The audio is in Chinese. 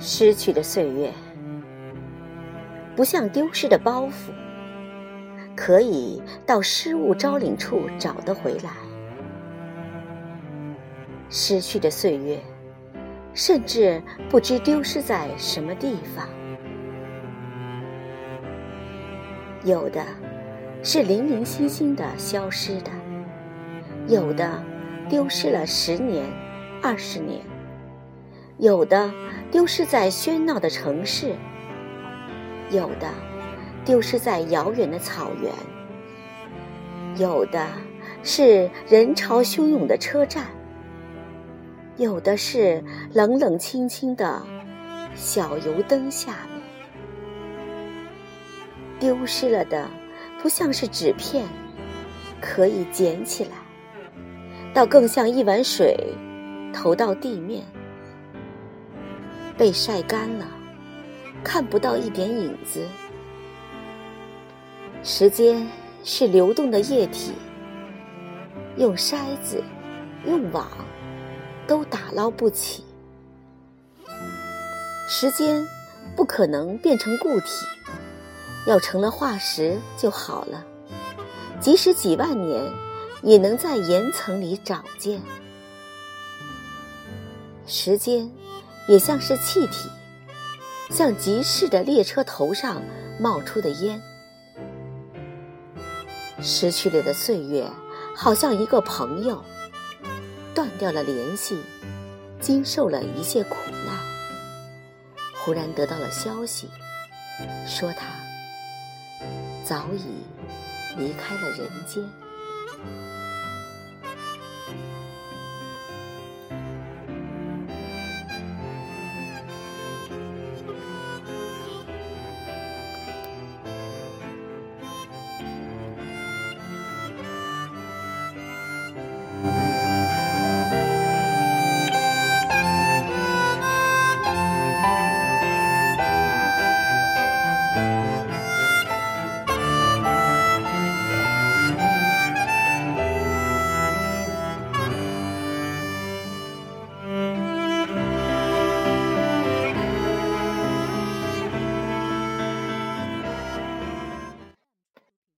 失去的岁月，不像丢失的包袱，可以到失物招领处找得回来。失去的岁月，甚至不知丢失在什么地方。有的是零零星星的消失的，有的丢失了十年、二十年，有的丢失在喧闹的城市，有的丢失在遥远的草原，有的是人潮汹涌的车站，有的是冷冷清清的小油灯下面。丢失了的，不像是纸片，可以捡起来，倒更像一碗水，投到地面，被晒干了，看不到一点影子。时间是流动的液体，用筛子，用网，都打捞不起。时间不可能变成固体。要成了化石就好了，即使几万年，也能在岩层里找见。时间也像是气体，像急逝的列车头上冒出的烟。失去了的岁月，好像一个朋友，断掉了联系，经受了一切苦难，忽然得到了消息，说他。早已离开了人间。